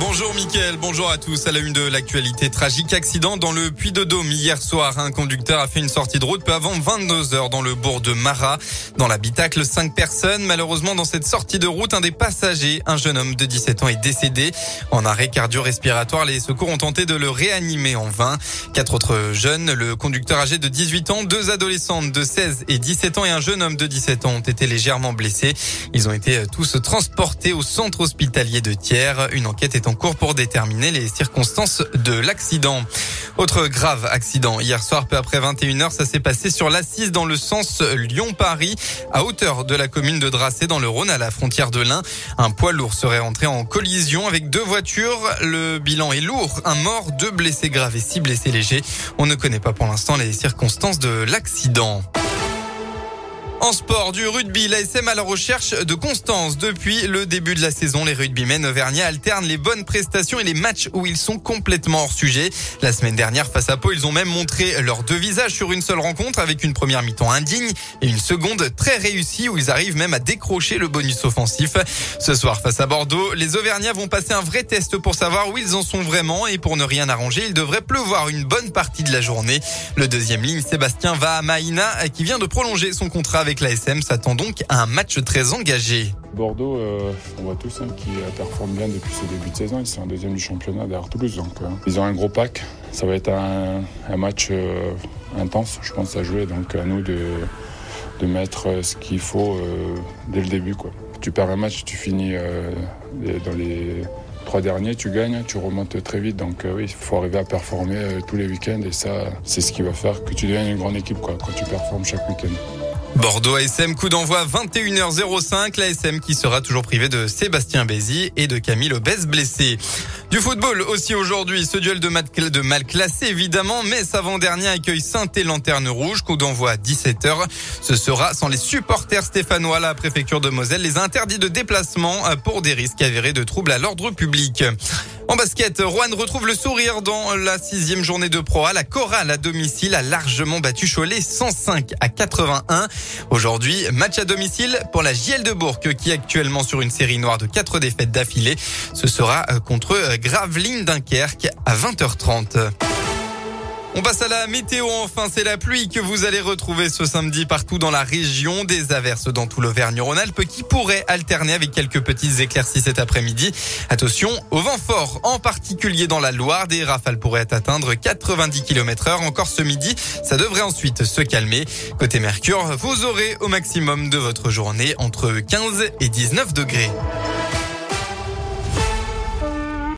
Bonjour Mickaël, bonjour à tous. À la une de l'actualité, tragique accident dans le Puy de Dôme hier soir. Un conducteur a fait une sortie de route peu avant 22 heures dans le bourg de Marat. Dans l'habitacle, cinq personnes. Malheureusement, dans cette sortie de route, un des passagers, un jeune homme de 17 ans, est décédé. En arrêt cardio-respiratoire, les secours ont tenté de le réanimer en vain. Quatre autres jeunes, le conducteur âgé de 18 ans, deux adolescentes de 16 et 17 ans et un jeune homme de 17 ans ont été légèrement blessés. Ils ont été tous transportés au centre hospitalier de Thiers. Une enquête est en cours pour déterminer les circonstances de l'accident. Autre grave accident. Hier soir, peu après 21h, ça s'est passé sur l'Assise dans le sens Lyon-Paris, à hauteur de la commune de Dracé dans le Rhône, à la frontière de l'Ain. Un poids lourd serait entré en collision avec deux voitures. Le bilan est lourd. Un mort, deux blessés graves et six blessés légers. On ne connaît pas pour l'instant les circonstances de l'accident. En sport, du rugby, l'ASM à la recherche de constance. Depuis le début de la saison, les rugbymen auvergnats alternent les bonnes prestations et les matchs où ils sont complètement hors sujet. La semaine dernière, face à Pau, ils ont même montré leurs deux visages sur une seule rencontre avec une première mi-temps indigne et une seconde très réussie où ils arrivent même à décrocher le bonus offensif. Ce soir, face à Bordeaux, les Auvergnats vont passer un vrai test pour savoir où ils en sont vraiment et pour ne rien arranger, il devrait pleuvoir une bonne partie de la journée. Le deuxième ligne, Sébastien va à Maïna qui vient de prolonger son contrat avec l'ASM s'attend donc à un match très engagé. Bordeaux, euh, on voit tous hein, qui performe bien depuis ce début de saison. Ils sont en deuxième du championnat derrière Toulouse. Donc, euh, ils ont un gros pack. Ça va être un, match euh, intense, je pense, à jouer. Donc, à nous de, de mettre ce qu'il faut dès le début. Quoi. Tu perds un match, tu finis dans les trois derniers, tu gagnes, tu remontes très vite. Donc, oui, il faut arriver à performer tous les week-ends. Et ça, c'est ce qui va faire que tu deviennes une grande équipe quoi, quand tu performes chaque week-end. Bordeaux ASM, coup d'envoi 21h05. L'ASM qui sera toujours privé de Sébastien Bézi et de Camille Obès blessé. Du football aussi aujourd'hui, ce duel de, mal classé évidemment, mais avant-dernier accueille saint et Lanterne Rouge, coup d'envoi à 17h. Ce sera sans les supporters stéphanois, la préfecture de Moselle les interdits de déplacement pour des risques avérés de troubles à l'ordre public. En basket, Rouen retrouve le sourire dans la sixième journée de Pro. La chorale à domicile a largement battu Cholet 105 à 81. Aujourd'hui, match à domicile pour la JL de Bourg qui est actuellement sur une série noire de quatre défaites d'affilée. Ce sera euh, contre euh, Gravelines Dunkerque à 20h30. On passe à la météo enfin, c'est la pluie que vous allez retrouver ce samedi partout dans la région, des averses dans tout l'Auvergne-Rhône-Alpes qui pourraient alterner avec quelques petites éclaircies cet après-midi. Attention au vent fort, en particulier dans la Loire, des rafales pourraient atteindre 90 km heure encore ce midi. Ça devrait ensuite se calmer. Côté Mercure, vous aurez au maximum de votre journée entre 15 et 19 degrés.